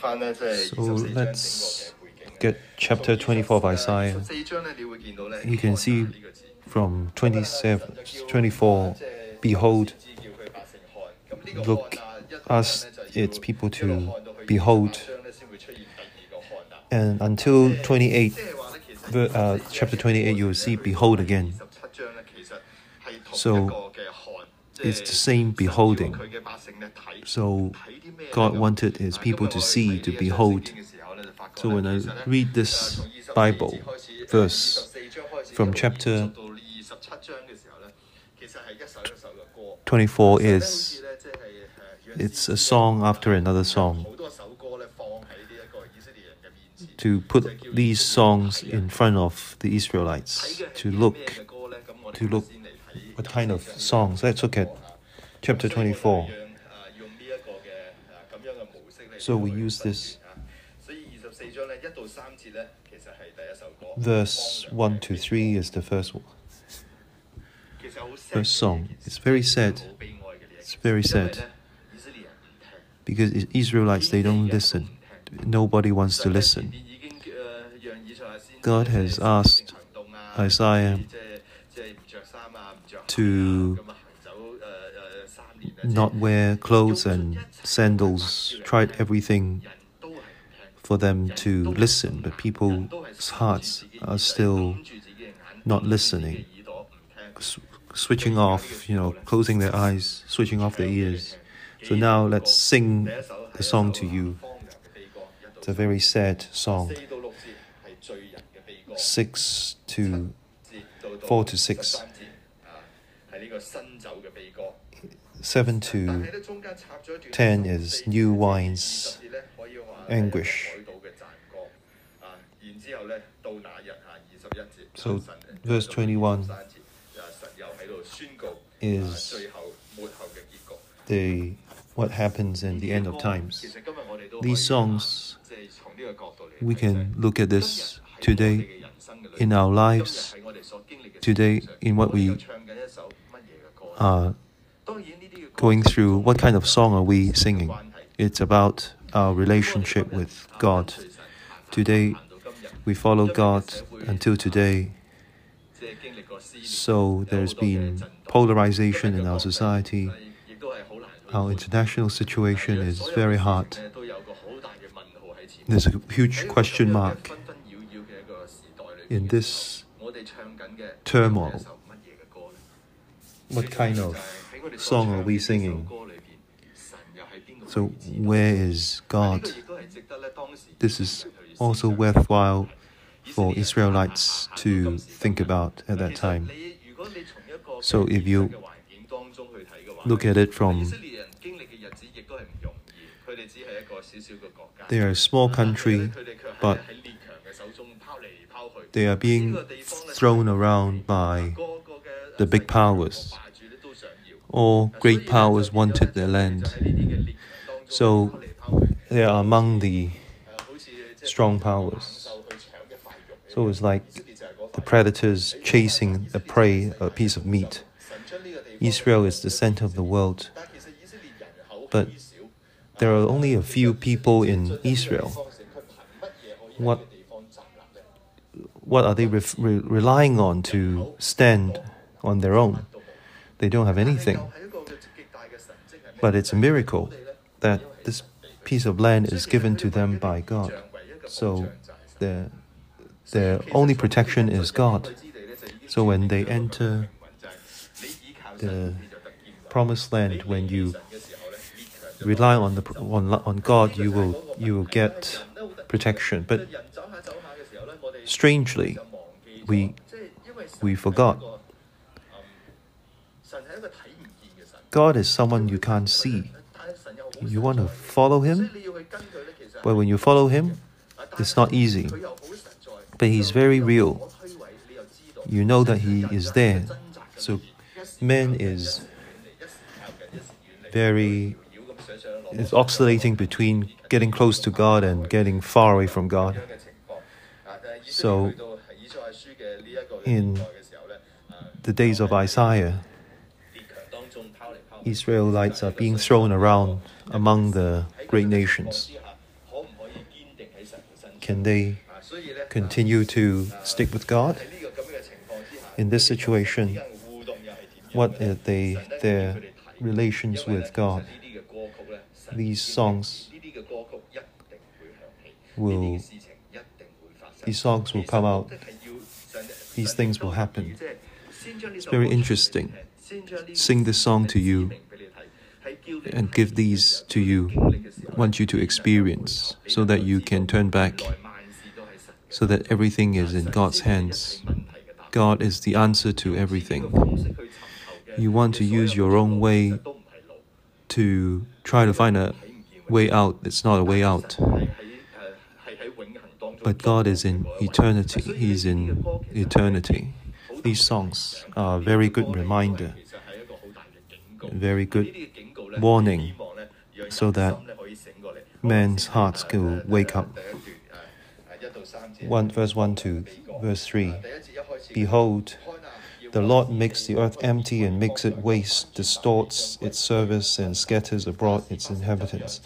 So let's get chapter 24 of Isaiah. You can see from 27, 24, Behold, look, ask its people to behold. And until 28, uh, chapter 28, you will see behold again. So it's the same beholding. So God wanted his people to see, to behold. So when I read this Bible verse from chapter 24 is it's a song after another song to put these songs in front of the Israelites to look to look what kind of songs. Let's look at chapter 24. So we use this verse 1 to 3 is the first one. First song. It's very sad. It's very sad. Because Israelites, they don't listen. Nobody wants to listen. God has asked Isaiah to not wear clothes and sandals, tried everything for them to listen, but people's hearts are still not listening, switching off, you know, closing their eyes, switching off their ears. So now let's sing the song to you. It's a very sad song. Six to four to six. 7 to 10 is new wines anguish. So, verse 21 is the what happens in the end of times. These songs, we can look at this today in our lives, today in what we uh, going through what kind of song are we singing. It's about our relationship with God. Today, we follow God until today. So there's been polarization in our society. Our international situation is very hard. There's a huge question mark in this turmoil. What kind of song are we singing? So, where is God? This is also worthwhile for Israelites to think about at that time. So if you Look at it from they are a small country, but they are being thrown around by the big powers. All great powers wanted their land. So they are among the strong powers. So it's like the predators chasing a prey, a piece of meat. Israel is the center of the world, but there are only a few people in Israel. What what are they re- relying on to stand on their own? They don't have anything. But it's a miracle that this piece of land is given to them by God. So their, their only protection is God. So when they enter the promised land, when you rely on the on, on God, you will you will get protection. But strangely, we we forgot. God is someone you can't see. You want to follow Him, but when you follow Him, it's not easy. But He's very real. You know that He is there. So man is very is oscillating between getting close to God and getting far away from God. So in the days of Isaiah, Israelites are being thrown around among the great nations. Can they continue to stick with God? In this situation, what are they, their relations with God? These songs will these songs will come out. These things will happen. It's very interesting sing this song to you and give these to you, want you to experience, so that you can turn back, so that everything is in God's hands. God is the answer to everything. You want to use your own way to try to find a way out. It's not a way out. But God is in eternity. He's in eternity. These songs are a very good reminder very good warning, so that man's hearts will wake up. 1 verse 1 to verse 3 Behold, the Lord makes the earth empty and makes it waste, distorts its service, and scatters abroad its inhabitants.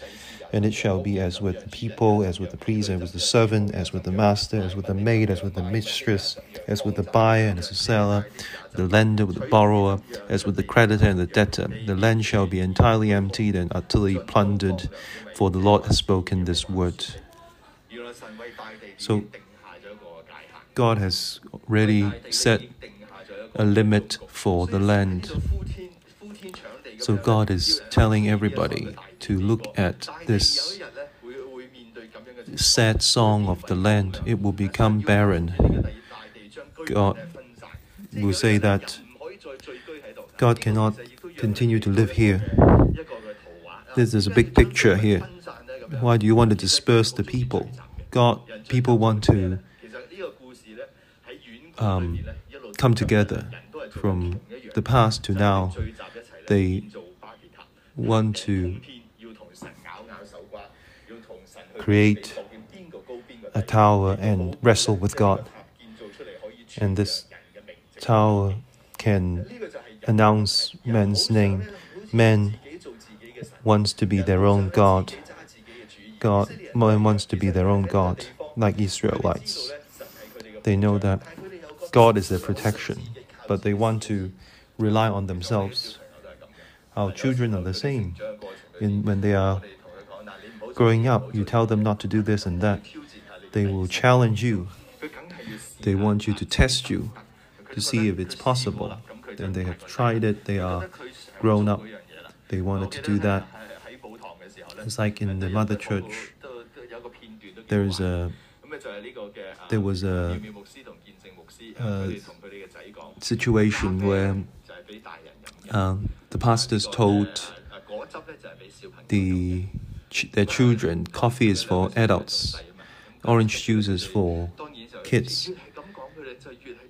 And it shall be as with the people, as with the priest, as with the servant, as with the master, as with the maid, as with the mistress, as with the buyer and as the seller, the lender with the borrower, as with the creditor and the debtor. The land shall be entirely emptied and utterly plundered, for the Lord has spoken this word. So, God has already set a limit for the land. So God is telling everybody to look at this sad song of the land. It will become barren. God will say that God cannot continue to live here. This is a big picture here. Why do you want to disperse the people? God, people want to um, come together from the past to now. They want to create a tower and wrestle with God. And this tower can announce man's name. Man wants to be their own God. God man wants to be their own God, like Israelites. They know that God is their protection, but they want to rely on themselves. Our children are the same. In, when they are growing up, you tell them not to do this and that. They will challenge you. They want you to test you to see if it's possible. Then they have tried it, they are grown up. They wanted to do that. It's like in the mother church, there is a there was a, a situation where um, the pastors told the their children coffee is for adults, orange juice is for kids.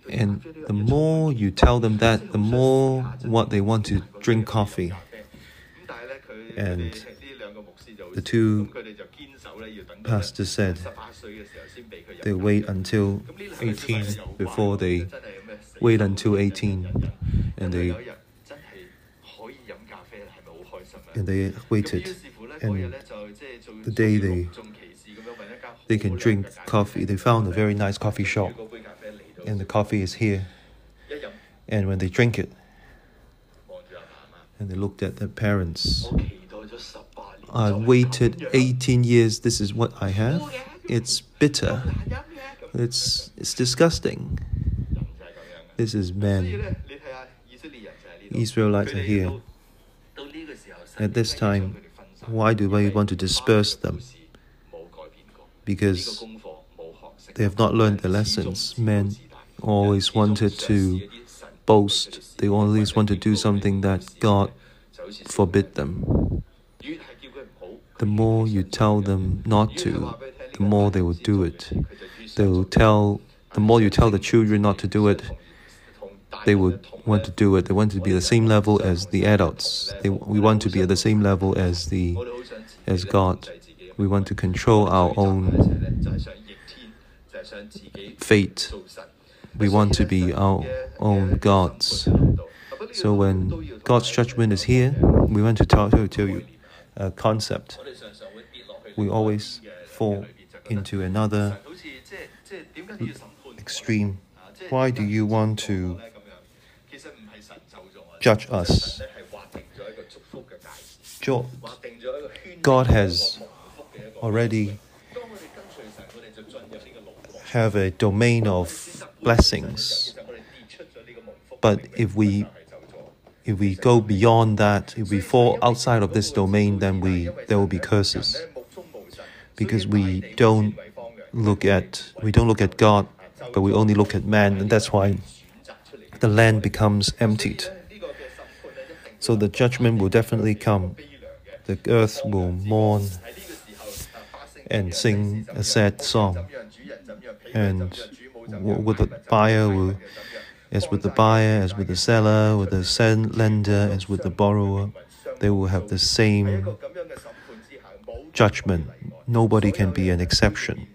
And the more you tell them that, the more what they want to drink coffee. And the two pastors said they wait until 18 before they wait until 18 and they and they waited and the day they they can drink coffee they found a very nice coffee shop. And the coffee is here. And when they drink it and they looked at their parents I waited 18 years. This is what I have. It's bitter. It's it's disgusting. This is man. Israelites are here. At this time why do we want to disperse them? Because they have not learned the lessons men always wanted to boast. They always want to do something that God forbid them. The more you tell them not to, the more they will do it. They will tell, the more you tell the children not to do it, they would want to do it. They want to be the same level as the adults. They, we want to be at the same level as the as God. We want to control our own fate. We want to be our own gods. So when God's judgment is here, we want to tell, tell you a concept. We always fall into another extreme. Why do you want to judge us? God has already have a domain of blessings. But if we if we go beyond that, if we fall outside of this domain, then we there will be curses. Because we don't look at we don't look at God, but we only look at man, and that's why the land becomes emptied. So the judgment will definitely come. The earth will mourn and sing a sad song. And with the buyer will as with the buyer, as with the seller, with the lender, as with the borrower, they will have the same judgment. Nobody can be an exception.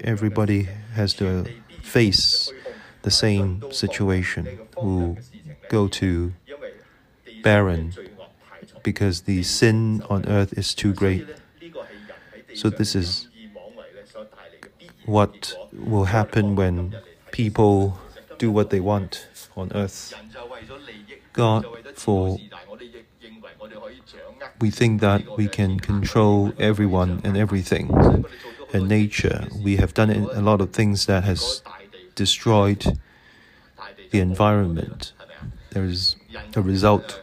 Everybody has to face the same situation, will go to barren because the sin on earth is too great. So, this is what will happen when people do what they want on earth. God, for we think that we can control everyone and everything. In nature, we have done a lot of things that has destroyed the environment. There is a result.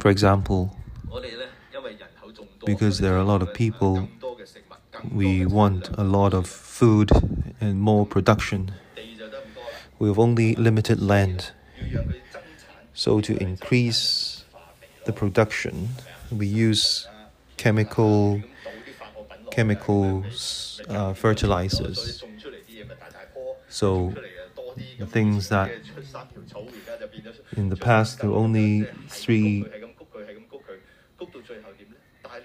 For example, because there are a lot of people, we want a lot of food and more production we have only limited land. So, to increase the production, we use chemical chemicals, uh, fertilizers. So, the things that in the past there were only three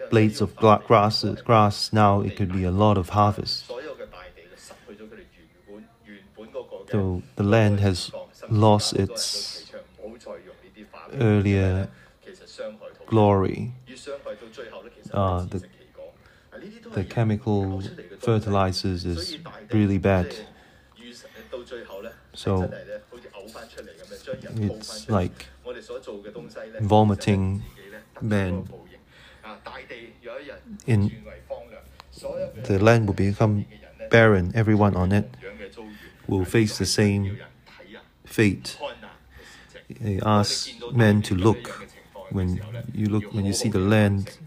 blades of grass, grass now it could be a lot of harvest. So the land has lost its earlier glory. Uh, the, the chemical fertilizers is really bad. So it's like vomiting man. In the land will become barren, everyone on it will face the same fate. He asks men to look when you look when you see the land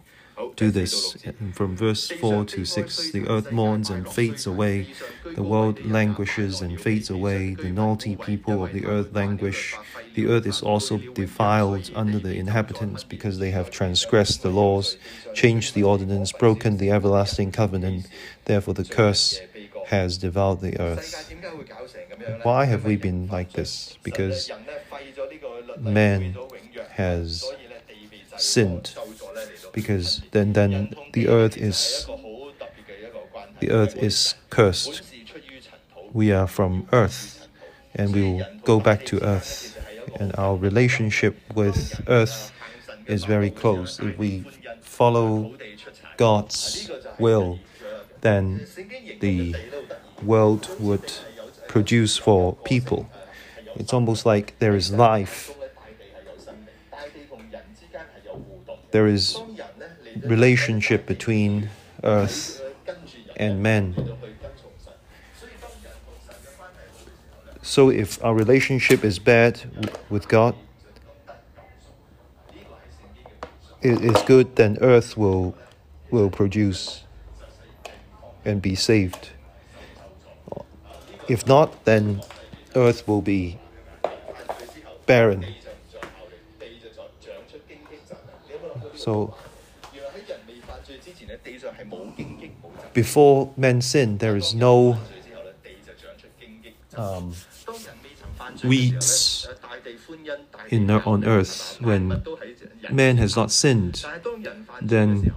do this. From verse 4 to 6 the earth mourns and fades away, the world languishes and fades away, the naughty people of the earth languish. The earth is also defiled under the inhabitants because they have transgressed the laws, changed the ordinance, broken the everlasting covenant. Therefore, the curse has devoured the earth. Why have we been like this? Because man has sinned. Because then, then the earth is the earth is cursed. We are from earth, and we will go back to earth. And our relationship with earth is very close. If we follow God's will, then the world would produce for people. It's almost like there is life. There is relationship between earth and man. So if our relationship is bad with God, it is good, then earth will will produce and be saved. If not, then earth will be barren. So, before men sin, there is no um, weeds in, on earth. When man has not sinned, then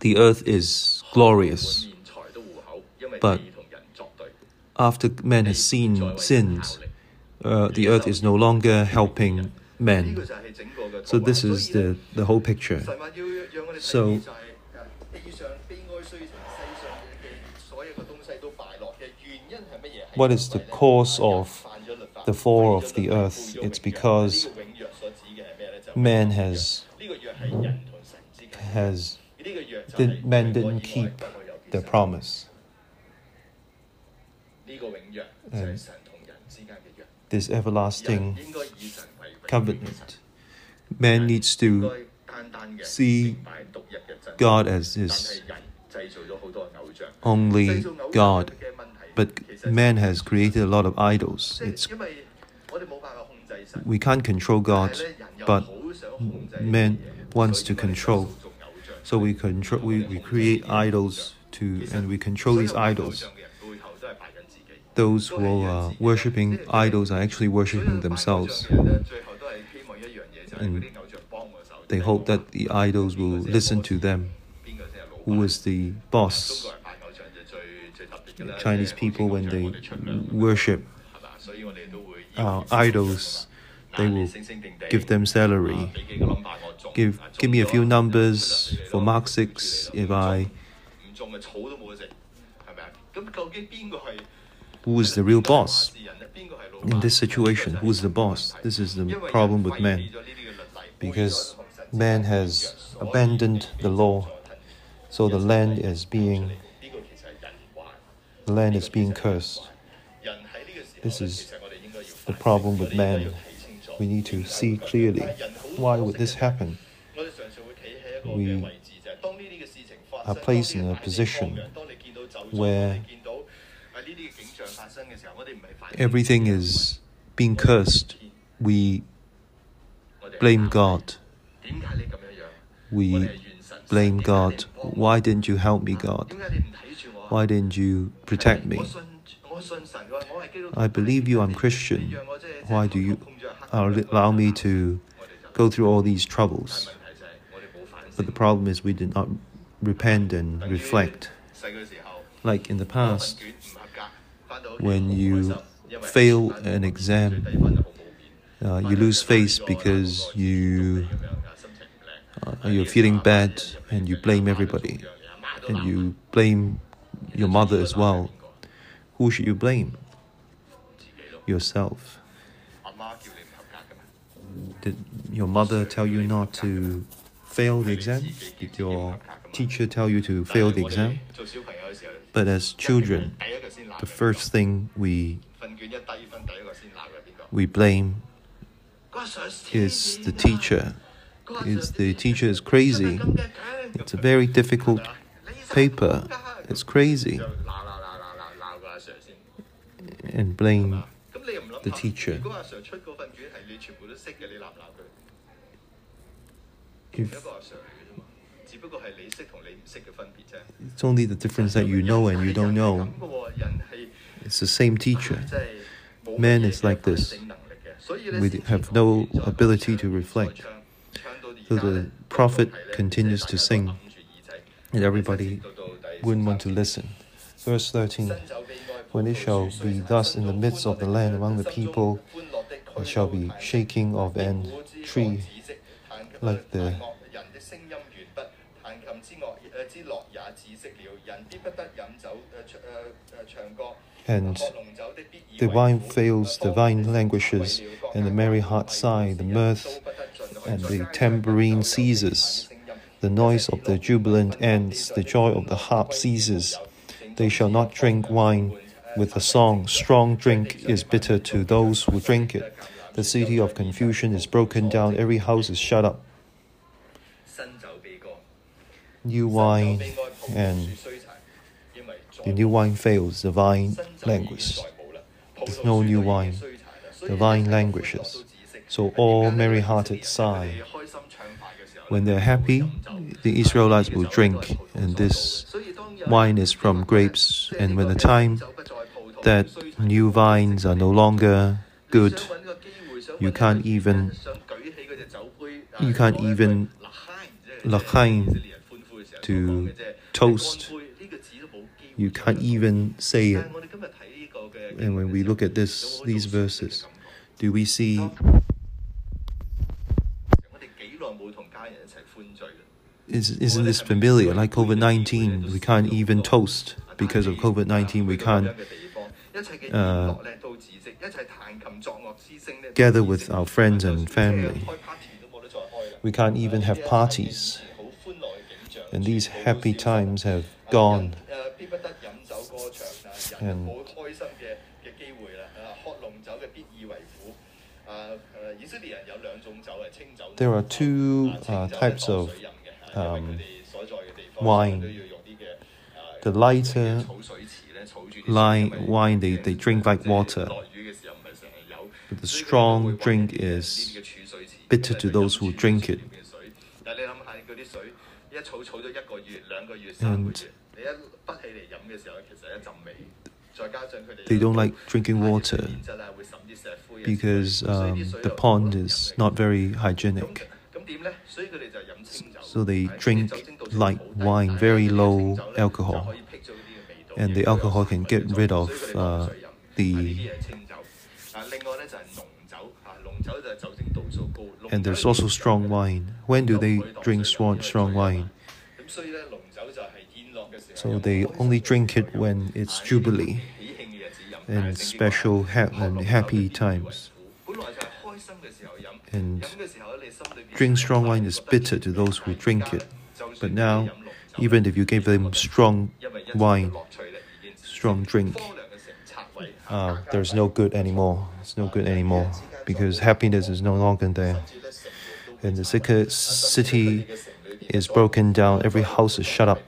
the earth is glorious. But after man has seen sins, uh, the earth is no longer helping men. So this is the, the whole picture. So what is the cause of the fall of the earth? It's because man has has did, man didn't keep the promise. This everlasting covenant. Man needs to see God as his only God, but man has created a lot of idols. It's, we can't control God, but man wants to control. So we control, we, we create idols to, and we control these idols. Those who are worshipping idols are actually worshipping themselves. And they hope that the idols will listen to them. Who is the boss? Chinese people, when they worship uh, idols, they will give them salary. Give, give me a few numbers for Mark 6 if I. Who is the real boss? In this situation, who is the boss? This is the problem with man. Because man has abandoned the law, so the land is being the land is being cursed. This is the problem with man. We need to see clearly why would this happen. We are placed in a position where everything is being cursed. We blame God. We blame God. Why didn't you help me, God? Why didn't you protect me? I believe you, I'm Christian. Why do you allow me to go through all these troubles? But the problem is we did not repent and reflect. Like in the past, when you fail an exam, uh, you lose face because you uh, you're feeling bad and you blame everybody and you blame your mother as well. Who should you blame? Yourself. Did your mother tell you not to fail the exam? Did your teacher tell you to fail the exam? But as children, the first thing we we blame is the teacher. Is the teacher is crazy. It's a very difficult paper. It's crazy. And blame the teacher. If it's only the difference that you know and you don't know. It's the same teacher. Man is like this. We have no ability to reflect. So the prophet continues to sing, and everybody wouldn't want to listen. Verse 13 When it shall be thus in the midst of the land among the people, it shall be shaking of an tree like the and the wine fails, the vine languishes, and the merry heart sigh, the mirth and the tambourine ceases. The noise of the jubilant ends, the joy of the harp ceases. They shall not drink wine with a song. Strong drink is bitter to those who drink it. The city of confusion is broken down, every house is shut up. New wine and the new wine fails, the vine languishes. There's no new wine, the vine languishes. So all merry hearted sigh. When they're happy, the Israelites will drink, and this wine is from grapes. And when the time that new vines are no longer good, you can't even you can't even l'chaim to toast. You can't even say it. And when we look at this these verses, do we see is, isn't this familiar? Like COVID 19, we can't even toast because of COVID 19. We can't uh, gather with our friends and family. We can't even have parties. And these happy times have gone. And There are two uh, types of um, wine. The lighter wine, they, they drink like water. But the strong drink is bitter to those who drink it. And they don't like drinking water because um, the pond is not very hygienic. So they drink light wine, very low alcohol, and the alcohol can get rid of uh, the. And there's also strong wine. When do they drink strong, strong wine? So they only drink it when it's Jubilee and special ha and happy times. And drink strong wine is bitter to those who drink it. But now, even if you gave them strong wine, strong drink, uh, there's no good anymore. It's no good anymore because happiness is no longer there. And the city is broken down, every house is shut up.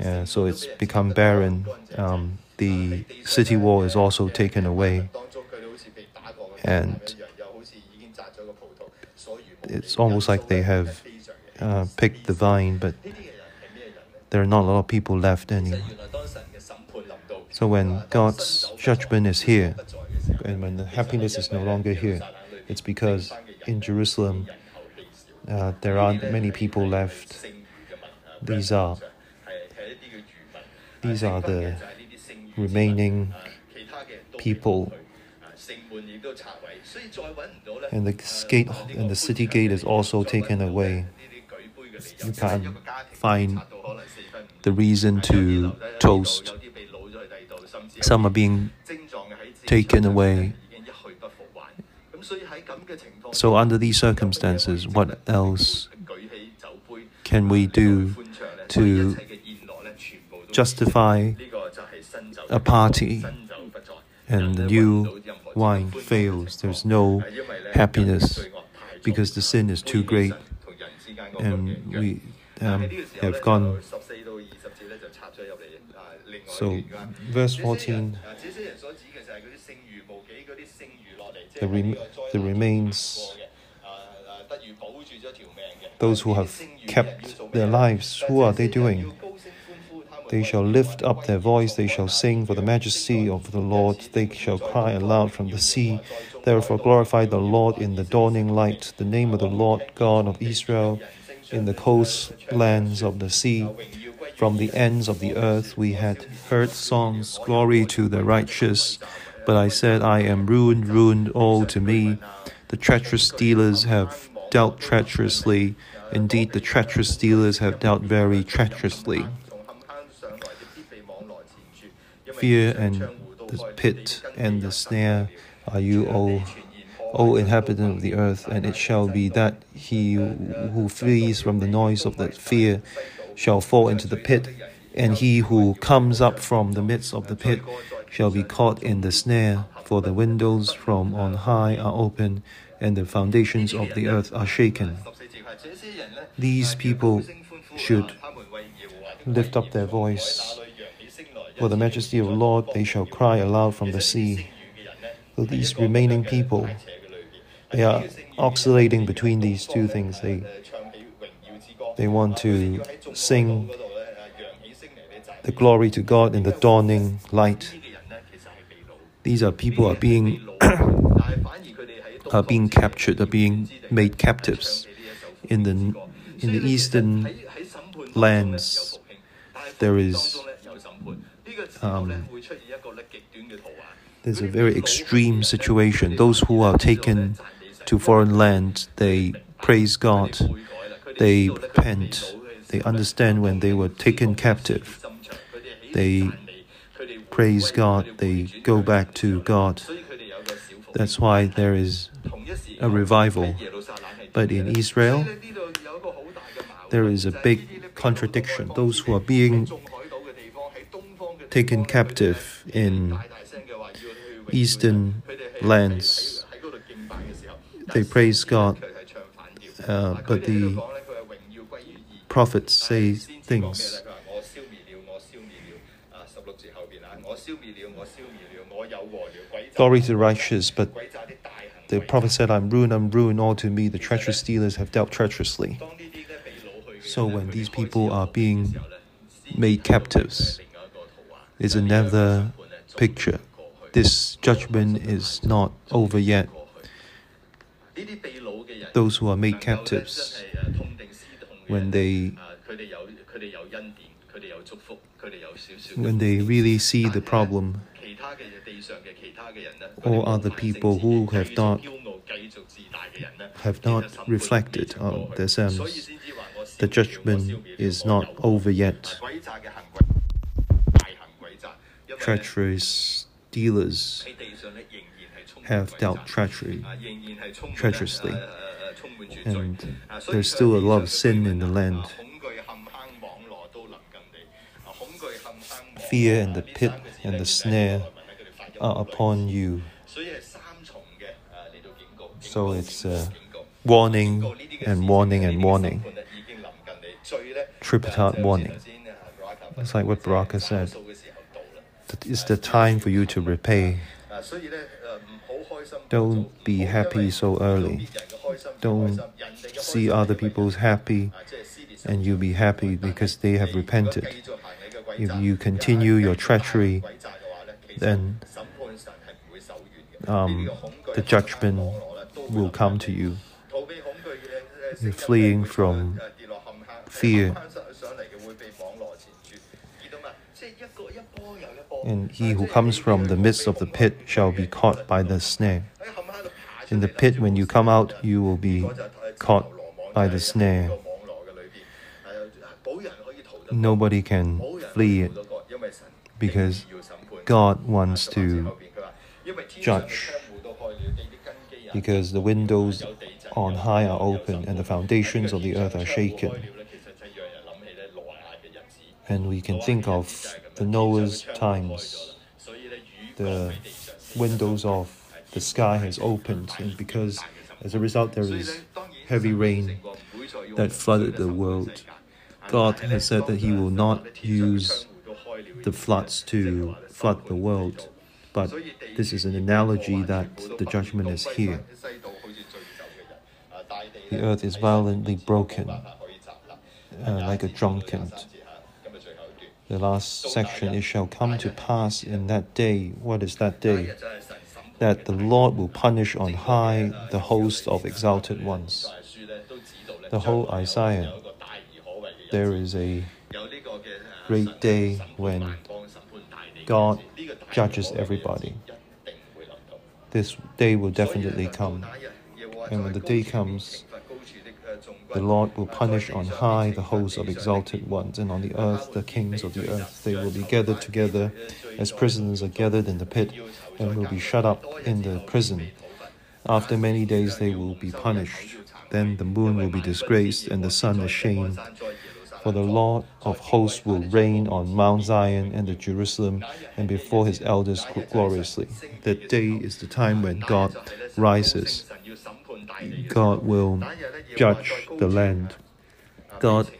Yeah, so it's become barren. Um, the city wall is also taken away. And it's almost like they have uh, picked the vine, but there are not a lot of people left anymore. So when God's judgment is here, and when the happiness is no longer here, it's because in Jerusalem uh, there aren't many people left. These are these are the remaining people. And the gate and the city gate is also taken away. You can't find the reason to toast. Some are being taken away. So under these circumstances, what else can we do to justify a party and the new wine fails? There's no happiness because the sin is too great and we um, have gone. So, verse 14 the, rem- the remains, those who have kept their lives, who are they doing? They shall lift up their voice, they shall sing for the majesty of the Lord, they shall cry aloud from the sea. Therefore, glorify the Lord in the dawning light, the name of the Lord God of Israel in the coastlands of the sea. From the ends of the earth we had heard songs, glory to the righteous. But I said, I am ruined, ruined all to me. The treacherous dealers have dealt treacherously. Indeed, the treacherous dealers have dealt very treacherously. Fear and the pit and the snare are you, O, o inhabitant of the earth, and it shall be that he who flees from the noise of the fear shall fall into the pit, and he who comes up from the midst of the pit shall be caught in the snare, for the windows from on high are open, and the foundations of the earth are shaken. These people should lift up their voice. For the majesty of the Lord they shall cry aloud from the sea. So these remaining people, they are oscillating between these two things. They, they want to sing the glory to God in the dawning light. These are people are being are being captured, are being made captives in the in the eastern lands. There is um, there's a very extreme situation. Those who are taken to foreign land, they praise God, they repent, they understand when they were taken captive, they praise God, they go back to God. That's why there is a revival. But in Israel, there is a big contradiction. Those who are being taken captive in eastern lands, they praise God, uh, but the prophets say things. Glory to the righteous, but the prophet said, I'm ruined, I'm ruined, all to me the treacherous dealers have dealt treacherously. So when these people are being made captives, it's another picture. This judgment is not over yet. Those who are made captives, when they when they really see the problem, all other people who have not have not reflected on themselves, the judgment is not over yet. Treacherous dealers have dealt treachery, treacherously, and there's still a lot of sin in the land. Fear and the pit and the snare are upon you. So it's warning and warning and warning. Tripartite warning. It's like what Baraka said. It's the time for you to repay. Don't be happy so early. Don't see other people's happy and you'll be happy because they have repented. If you continue your treachery, then um, the judgment will come to you. You're fleeing from fear. And he who comes from the midst of the pit shall be caught by the snare. In the pit, when you come out, you will be caught by the snare. Nobody can flee it because God wants to judge. Because the windows on high are open and the foundations of the earth are shaken. And we can think of the Noah's times. The windows of the sky has opened, and because as a result there is heavy rain that flooded the world. God has said that He will not use the floods to flood the world, but this is an analogy that the judgment is here. The earth is violently broken, uh, like a drunkard. The last section, it shall come to pass in that day. What is that day? That the Lord will punish on high the host of exalted ones. The whole Isaiah, there is a great day when God judges everybody. This day will definitely come. And when the day comes, the Lord will punish on high the hosts of exalted ones, and on the earth the kings of the earth. They will be gathered together as prisoners are gathered in the pit, and will be shut up in the prison. After many days they will be punished. Then the moon will be disgraced, and the sun ashamed. For the Lord of hosts will reign on Mount Zion and the Jerusalem, and before his elders gloriously. That day is the time when God rises. God will judge the land. God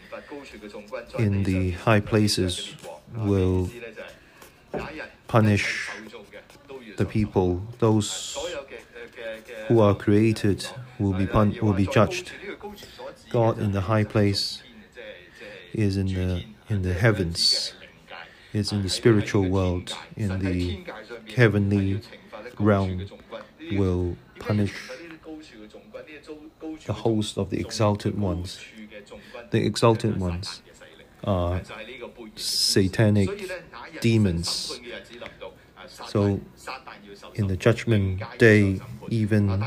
in the high places will punish the people. Those who are created will be pun- will be judged. God in the high place is in the in the heavens, is in the spiritual world, in the heavenly realm, will punish the host of the exalted ones. The exalted ones are satanic demons. So, in the judgment day, even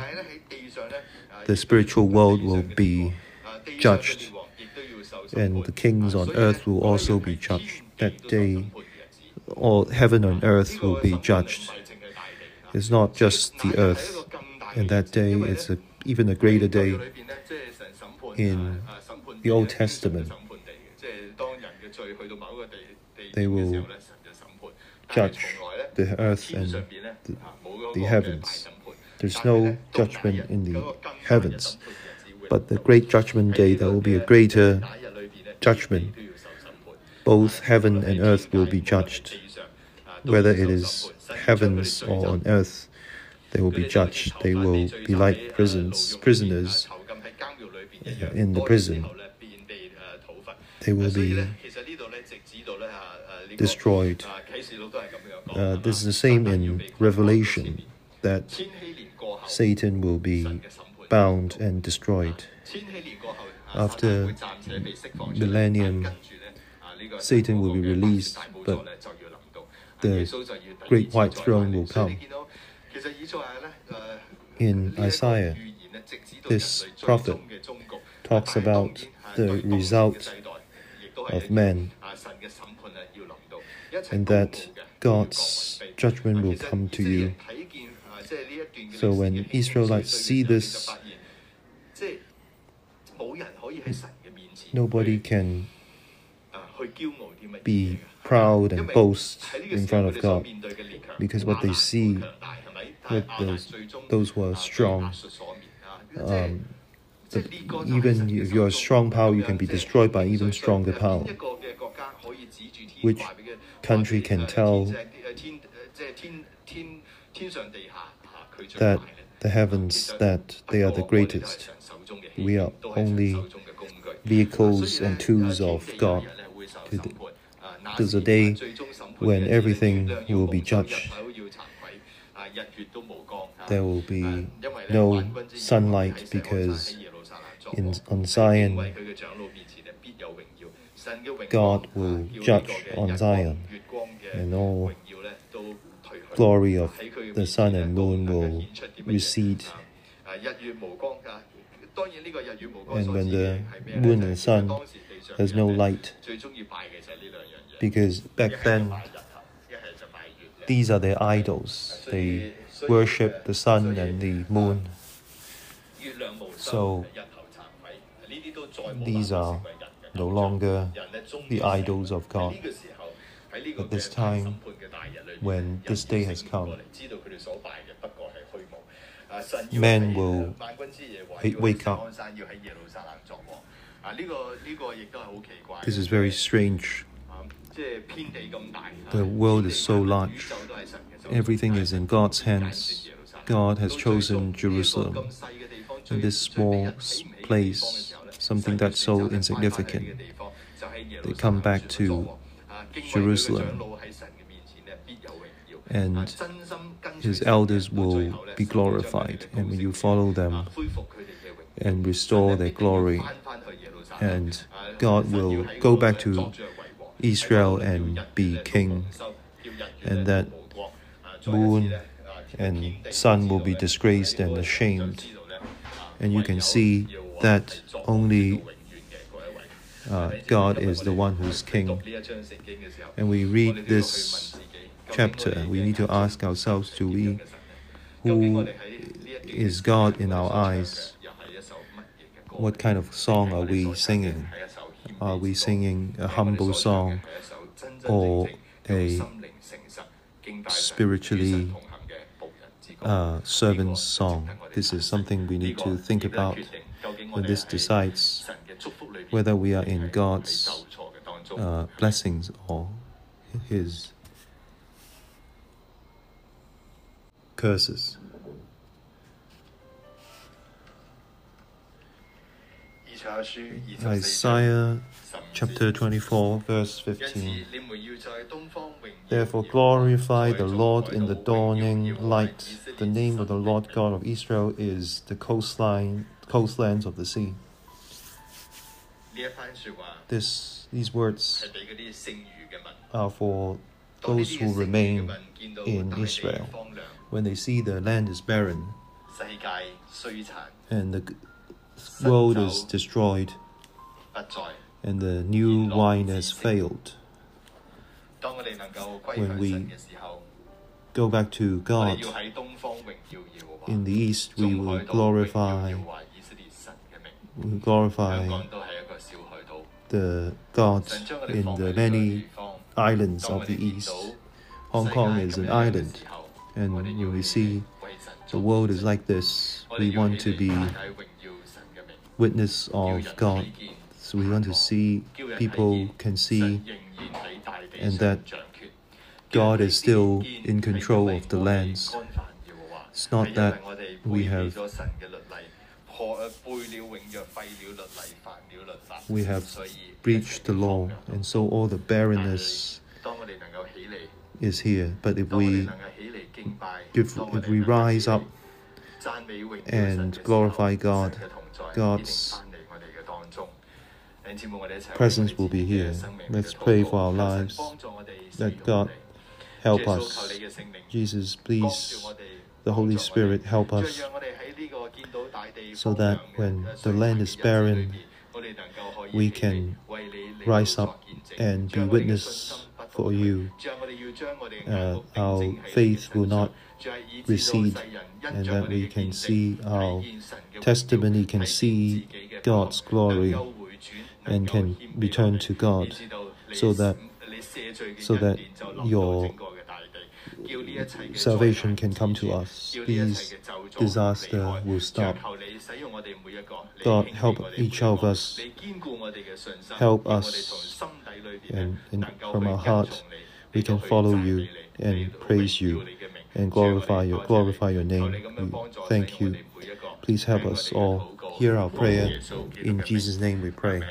the spiritual world will be judged, and the kings on earth will also be judged. That day, all heaven and earth will be judged. It's not just the earth. In that day, it's a, even a greater day in the Old Testament. They will judge the earth and the, the heavens. There's no judgment in the heavens, but the great judgment day, there will be a greater judgment. Both heaven and earth will be judged. Whether it is heavens or on earth, they will be judged. They will be like prisons, prisoners in the prison. They will be destroyed. Uh, this is the same in Revelation that Satan will be bound and destroyed. After millennium, Satan will be released, but the great white throne will come. In Isaiah, this prophet talks about the result of man and that God's judgment will come to you. So when Israelites see this, nobody can be proud and boast in front of God because what they see with oh, those, those who are uh, strong. Um, even if you're a strong power, you can be destroyed by even stronger power. Which country can uh, tell that the heavens that they are the greatest. We are only vehicles and tools of God. There's a day when everything will be judged. There will be no sunlight because in, on Zion, God will judge on Zion, and all glory of the sun and moon will recede. And when the moon and sun has no light, because back then these are their idols. They worship the sun and the moon. So these are no longer the idols of God. At this time, when this day has come, men will wake up. This is very strange. The world is so large. Everything is in God's hands. God has chosen Jerusalem. In this small place, something that's so insignificant, they come back to Jerusalem. And his elders will be glorified, and when you follow them and restore their glory, and God will go back to Israel and be king, and that moon and sun will be disgraced and ashamed. And you can see that only uh, God is the one who's king. And we read this chapter, we need to ask ourselves do we, who is God in our eyes? What kind of song are we singing? Are we singing a humble song or a spiritually uh, servant's song? This is something we need to think about when this decides whether we are in God's uh, blessings or His curses. Isaiah chapter 24, verse 15. Therefore, glorify the Lord in the dawning light. The name of the Lord God of Israel is the coastline, coastlands of the sea. This, these words are for those who remain in Israel. When they see the land is barren and the world is destroyed and the new wine has failed. When we go back to God, in the East we will glorify, we glorify the God in the many islands of the East. Hong Kong is an island, and when we see the world is like this, we want to be witness of God we want to see people can see and that God is still in control of the lands. It's not that we have we have breached the law, and so all the barrenness is here. But if we if, if we rise up and glorify God, God's presence will be here. Let's pray for our lives Let God help us. Jesus, please, the Holy Spirit, help us so that when the land is barren, we can rise up and be witness for you. Uh, our faith will not recede, and that we can see our testimony, can see God's glory and can be turned to God so that so that your salvation can come to us. These disaster will stop. God, help each of us, help us, and, and from our heart, we can follow you and praise you and glorify your glorify your name. We thank you. Please help us all. Hear our prayer. In Jesus' name we pray.